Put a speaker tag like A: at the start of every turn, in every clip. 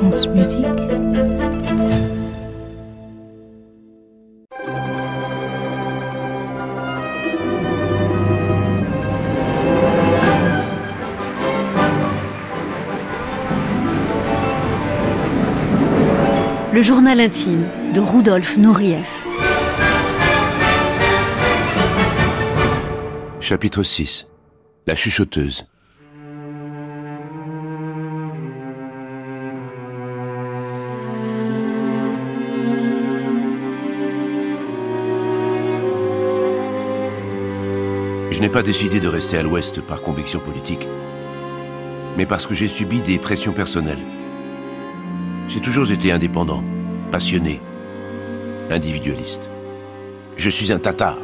A: France Musique.
B: Le journal intime de Rudolf Nureyev.
C: Chapitre 6 La chuchoteuse. Je n'ai pas décidé de rester à l'Ouest par conviction politique, mais parce que j'ai subi des pressions personnelles. J'ai toujours été indépendant, passionné, individualiste. Je suis un tatar.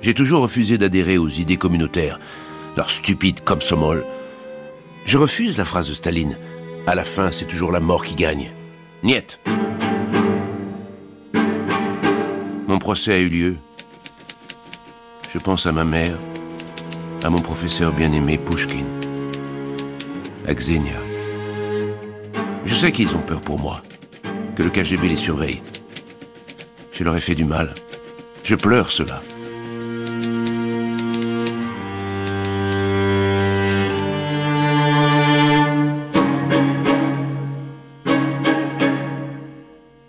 C: J'ai toujours refusé d'adhérer aux idées communautaires, leur stupide komsomol. Je refuse la phrase de Staline. À la fin, c'est toujours la mort qui gagne. Niet. Mon procès a eu lieu. Je pense à ma mère, à mon professeur bien-aimé Pushkin, à Xenia. Je sais qu'ils ont peur pour moi, que le KGB les surveille. Je leur ai fait du mal. Je pleure cela.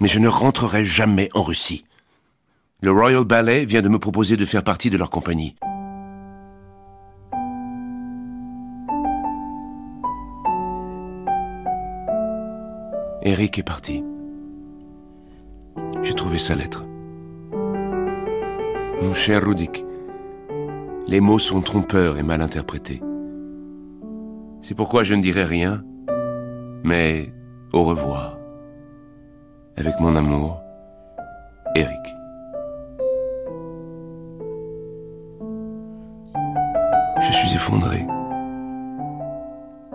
C: Mais je ne rentrerai jamais en Russie. Le Royal Ballet vient de me proposer de faire partie de leur compagnie. Eric est parti. J'ai trouvé sa lettre. Mon cher Rudik, les mots sont trompeurs et mal interprétés. C'est pourquoi je ne dirai rien, mais au revoir. Avec mon amour, Eric.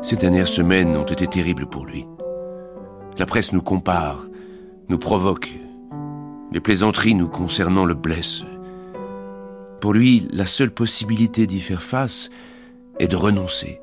C: Ces dernières semaines ont été terribles pour lui. La presse nous compare, nous provoque. Les plaisanteries nous concernant le blessent. Pour lui, la seule possibilité d'y faire face est de renoncer.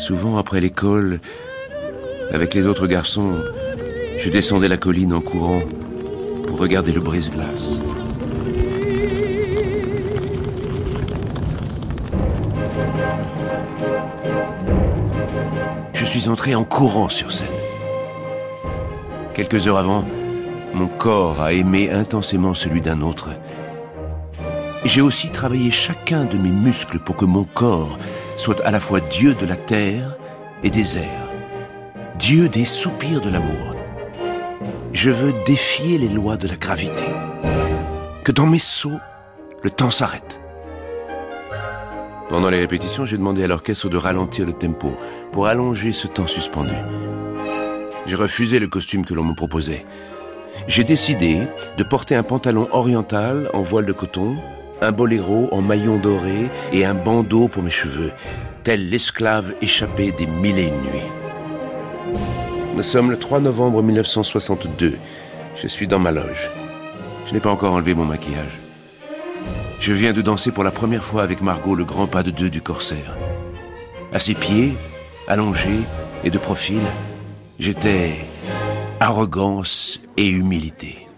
C: Souvent après l'école, avec les autres garçons, je descendais la colline en courant pour regarder le brise-glace. Je suis entré en courant sur scène. Quelques heures avant, mon corps a aimé intensément celui d'un autre. J'ai aussi travaillé chacun de mes muscles pour que mon corps soit à la fois Dieu de la terre et des airs, Dieu des soupirs de l'amour. Je veux défier les lois de la gravité. Que dans mes sauts, le temps s'arrête. Pendant les répétitions, j'ai demandé à l'orchestre de ralentir le tempo pour allonger ce temps suspendu. J'ai refusé le costume que l'on me proposait. J'ai décidé de porter un pantalon oriental en voile de coton, un boléro en maillon doré et un bandeau pour mes cheveux, tel l'esclave échappé des mille et une nuits. Nous sommes le 3 novembre 1962. Je suis dans ma loge. Je n'ai pas encore enlevé mon maquillage. Je viens de danser pour la première fois avec Margot le grand pas de deux du corsaire. À ses pieds, allongé et de profil, j'étais arrogance et humilité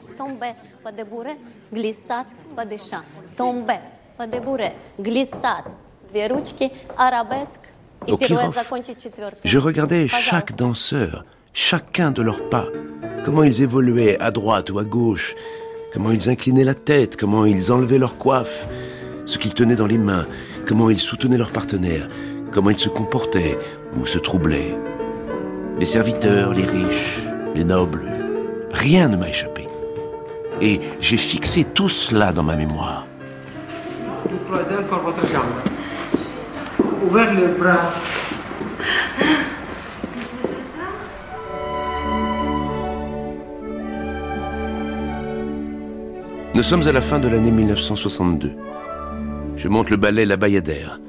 C: je regardais chaque danseur, chacun de leurs pas, comment ils évoluaient à droite ou à gauche, comment ils inclinaient la tête, comment ils enlevaient leur coiffe, ce qu'ils tenaient dans les mains, comment ils soutenaient leur partenaire, comment ils se comportaient ou se troublaient. Les serviteurs, les riches, les nobles, rien ne m'a échappé et j'ai fixé tout cela dans ma mémoire.
D: Ouvrez bras.
C: Nous sommes à la fin de l'année 1962. Je monte le ballet La Bayadère.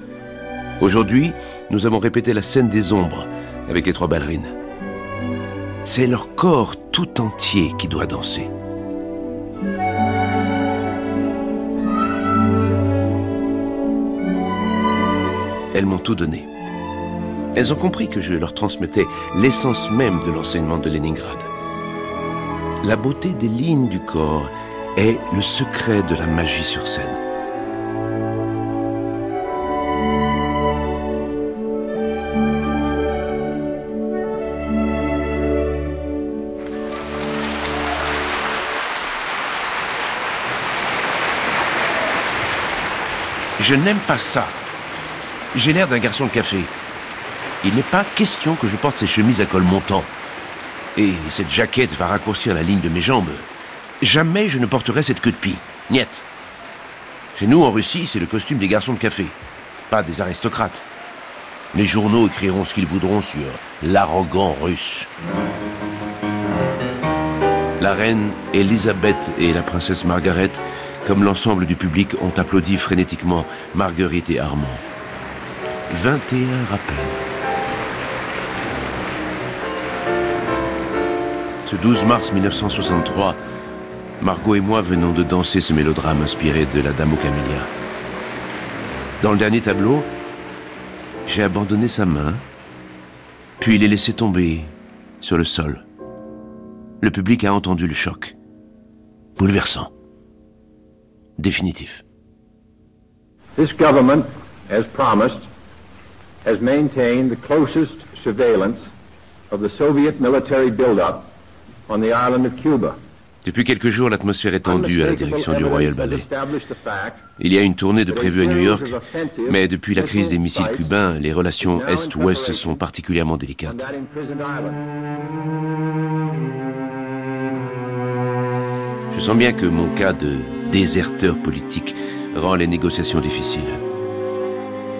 C: Aujourd'hui, nous avons répété la scène des ombres avec les trois ballerines. C'est leur corps tout entier qui doit danser. Elles m'ont tout donné. Elles ont compris que je leur transmettais l'essence même de l'enseignement de Leningrad. La beauté des lignes du corps est le secret de la magie sur scène. Je n'aime pas ça. J'ai l'air d'un garçon de café. Il n'est pas question que je porte ces chemises à col montant. Et cette jaquette va raccourcir la ligne de mes jambes. Jamais je ne porterai cette queue de pie. Niet. Chez nous, en Russie, c'est le costume des garçons de café, pas des aristocrates. Les journaux écriront ce qu'ils voudront sur l'arrogant russe. La reine Elisabeth et la princesse Margaret comme l'ensemble du public, ont applaudi frénétiquement Marguerite et Armand. 21 rappels. Ce 12 mars 1963, Margot et moi venons de danser ce mélodrame inspiré de La Dame aux Camélias. Dans le dernier tableau, j'ai abandonné sa main, puis l'ai laissé tomber sur le sol. Le public a entendu le choc. Bouleversant définitif.
A: This government, as promised, has maintained the closest surveillance of the Soviet military buildup on the island of Cuba.
C: Depuis quelques jours, l'atmosphère est tendue à la direction du Royal Ballet. Il y a une tournée de prévue à New York, mais depuis la crise des missiles cubains, les relations Est-Ouest sont particulièrement délicates. Je sens bien que mon cas de déserteur politique rend les négociations difficiles.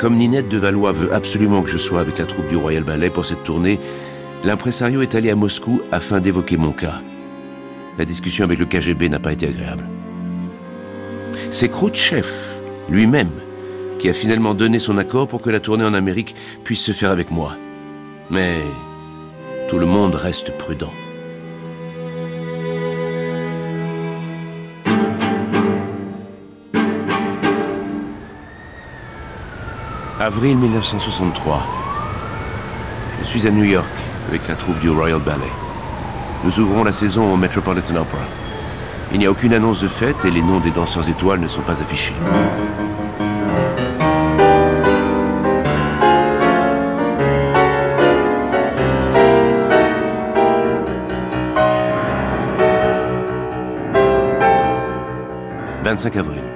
C: Comme Ninette de Valois veut absolument que je sois avec la troupe du Royal Ballet pour cette tournée, l'impresario est allé à Moscou afin d'évoquer mon cas. La discussion avec le KGB n'a pas été agréable. C'est Khrouchtchev lui-même qui a finalement donné son accord pour que la tournée en Amérique puisse se faire avec moi. Mais tout le monde reste prudent. Avril 1963. Je suis à New York avec la troupe du Royal Ballet. Nous ouvrons la saison au Metropolitan Opera. Il n'y a aucune annonce de fête et les noms des danseurs étoiles ne sont pas affichés. « 25 avril.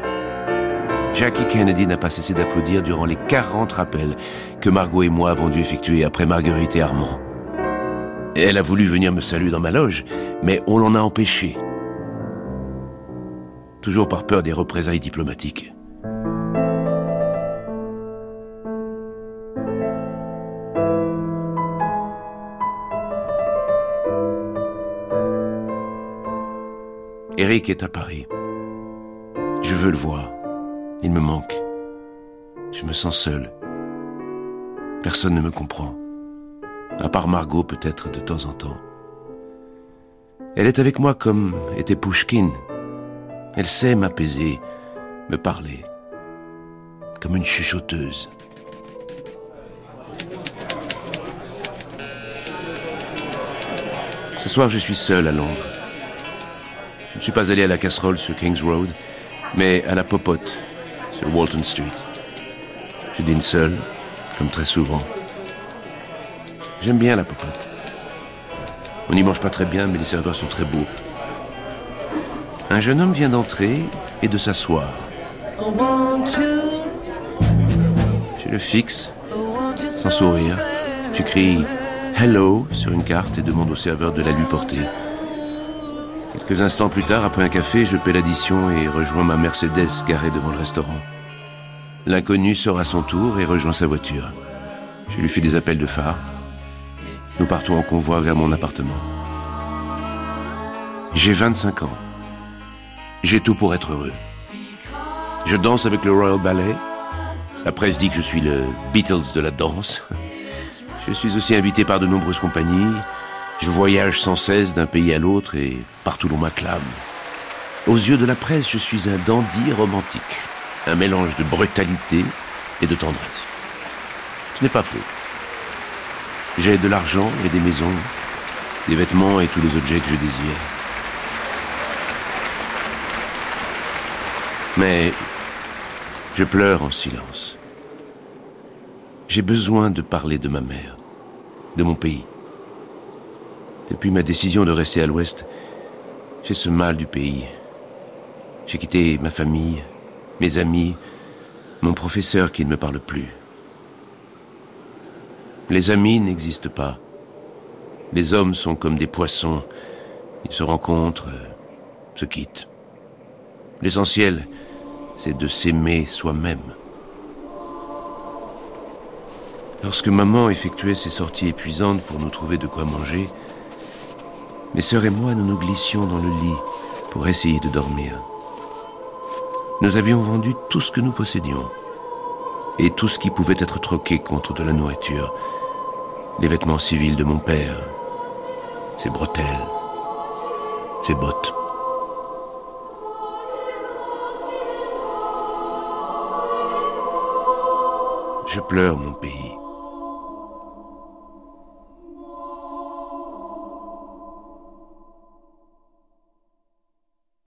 C: Jackie Kennedy n'a pas cessé d'applaudir durant les 40 rappels que Margot et moi avons dû effectuer après Marguerite et Armand. Elle a voulu venir me saluer dans ma loge, mais on l'en a empêché. Toujours par peur des représailles diplomatiques. Eric est à Paris. Je veux le voir. Il me manque. Je me sens seul. Personne ne me comprend. À part Margot peut-être de temps en temps. Elle est avec moi comme était Pouchkine. Elle sait m'apaiser, me parler, comme une chuchoteuse. Ce soir, je suis seul à Londres. Je ne suis pas allé à la casserole sur King's Road, mais à la popote sur Walton Street. Je dîne seul, comme très souvent. J'aime bien la popote. On n'y mange pas très bien, mais les serveurs sont très beaux. Un jeune homme vient d'entrer et de s'asseoir. Je le fixe, sans sourire. J'écris Hello sur une carte et demande au serveur de la lui porter. Quelques instants plus tard, après un café, je paie l'addition et rejoins ma Mercedes garée devant le restaurant. L'inconnu sort à son tour et rejoint sa voiture. Je lui fais des appels de phare. Nous partons en convoi vers mon appartement. J'ai 25 ans. J'ai tout pour être heureux. Je danse avec le Royal Ballet. La presse dit que je suis le Beatles de la danse. Je suis aussi invité par de nombreuses compagnies. Je voyage sans cesse d'un pays à l'autre et partout l'on m'acclame. Aux yeux de la presse, je suis un dandy romantique. Un mélange de brutalité et de tendresse. Ce n'est pas faux. J'ai de l'argent et des maisons, des vêtements et tous les objets que je désire. Mais je pleure en silence. J'ai besoin de parler de ma mère, de mon pays. Depuis ma décision de rester à l'ouest, j'ai ce mal du pays. J'ai quitté ma famille, mes amis, mon professeur qui ne me parle plus. Les amis n'existent pas. Les hommes sont comme des poissons. Ils se rencontrent, se quittent. L'essentiel, c'est de s'aimer soi-même. Lorsque maman effectuait ses sorties épuisantes pour nous trouver de quoi manger, mes sœurs et moi, nous nous glissions dans le lit pour essayer de dormir. Nous avions vendu tout ce que nous possédions et tout ce qui pouvait être troqué contre de la nourriture. Les vêtements civils de mon père, ses bretelles, ses bottes. Je pleure mon pays.